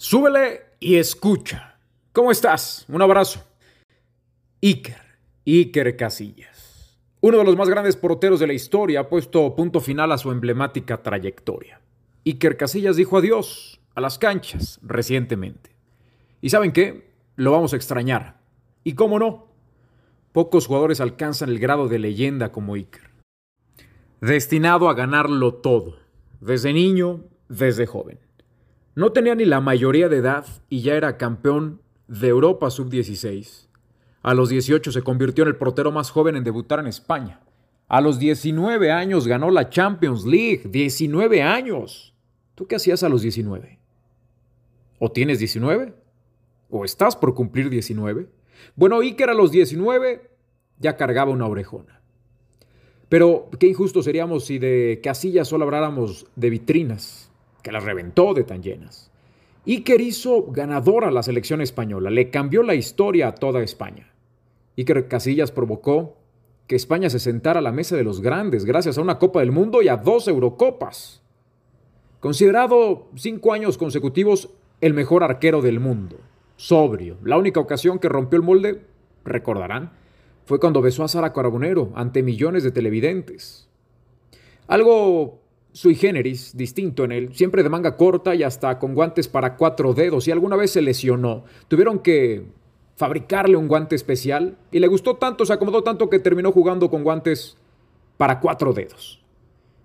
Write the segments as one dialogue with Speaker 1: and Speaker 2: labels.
Speaker 1: Súbele y escucha. ¿Cómo estás? Un abrazo. Iker, Iker Casillas. Uno de los más grandes porteros de la historia ha puesto punto final a su emblemática trayectoria. Iker Casillas dijo adiós a las canchas recientemente. ¿Y saben qué? Lo vamos a extrañar. ¿Y cómo no? Pocos jugadores alcanzan el grado de leyenda como Iker. Destinado a ganarlo todo, desde niño, desde joven. No tenía ni la mayoría de edad y ya era campeón de Europa Sub-16. A los 18 se convirtió en el portero más joven en debutar en España. A los 19 años ganó la Champions League. 19 años. ¿Tú qué hacías a los 19? ¿O tienes 19? ¿O estás por cumplir 19? Bueno, Iker a los 19 ya cargaba una orejona. Pero qué injusto seríamos si de Casillas solo habláramos de vitrinas que las reventó de tan llenas. Iker hizo ganadora la selección española, le cambió la historia a toda España. Iker Casillas provocó que España se sentara a la mesa de los grandes gracias a una Copa del Mundo y a dos Eurocopas. Considerado cinco años consecutivos el mejor arquero del mundo, sobrio. La única ocasión que rompió el molde, recordarán, fue cuando besó a Sara Carbonero ante millones de televidentes. Algo sui generis, distinto en él, siempre de manga corta y hasta con guantes para cuatro dedos, y alguna vez se lesionó. Tuvieron que fabricarle un guante especial y le gustó tanto, se acomodó tanto que terminó jugando con guantes para cuatro dedos.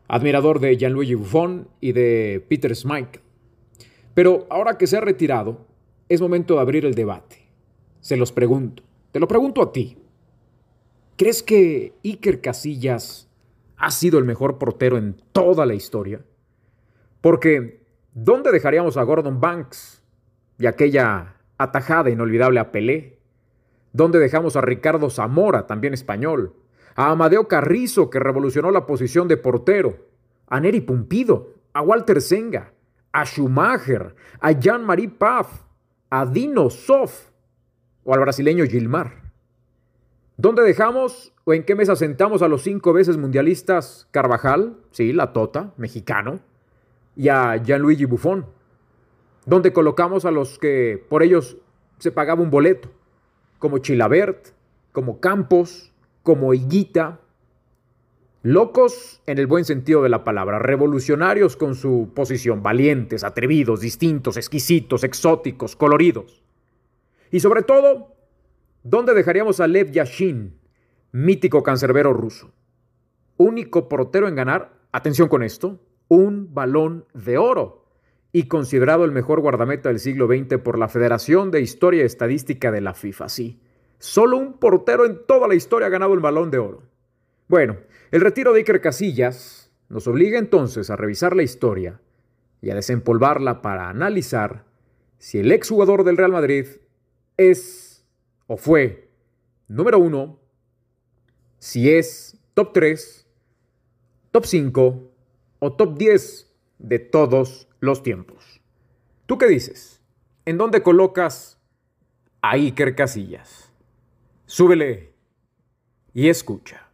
Speaker 1: Admirador de Gianluigi Buffon y de Peter Schmeichel. Pero ahora que se ha retirado, es momento de abrir el debate. Se los pregunto, te lo pregunto a ti. ¿Crees que Iker Casillas ha sido el mejor portero en toda la historia. Porque, ¿dónde dejaríamos a Gordon Banks y aquella atajada inolvidable a Pelé? ¿Dónde dejamos a Ricardo Zamora, también español? A Amadeo Carrizo, que revolucionó la posición de portero. A Neri Pumpido, a Walter Senga, a Schumacher, a Jean-Marie Paf, a Dino Sof o al brasileño Gilmar. ¿Dónde dejamos o en qué mesa sentamos a los cinco veces mundialistas Carvajal, sí, la Tota, mexicano, y a Gianluigi Buffon? ¿Dónde colocamos a los que por ellos se pagaba un boleto? Como Chilabert, como Campos, como Higuita. Locos en el buen sentido de la palabra, revolucionarios con su posición, valientes, atrevidos, distintos, exquisitos, exóticos, coloridos. Y sobre todo, ¿Dónde dejaríamos a Lev Yashin, mítico cancerbero ruso? Único portero en ganar, atención con esto, un balón de oro y considerado el mejor guardameta del siglo XX por la Federación de Historia y Estadística de la FIFA. Sí, solo un portero en toda la historia ha ganado el balón de oro. Bueno, el retiro de Iker Casillas nos obliga entonces a revisar la historia y a desempolvarla para analizar si el exjugador del Real Madrid es o fue número uno, si es top 3, top 5 o top 10 de todos los tiempos. ¿Tú qué dices? ¿En dónde colocas a Iker Casillas? Súbele y escucha.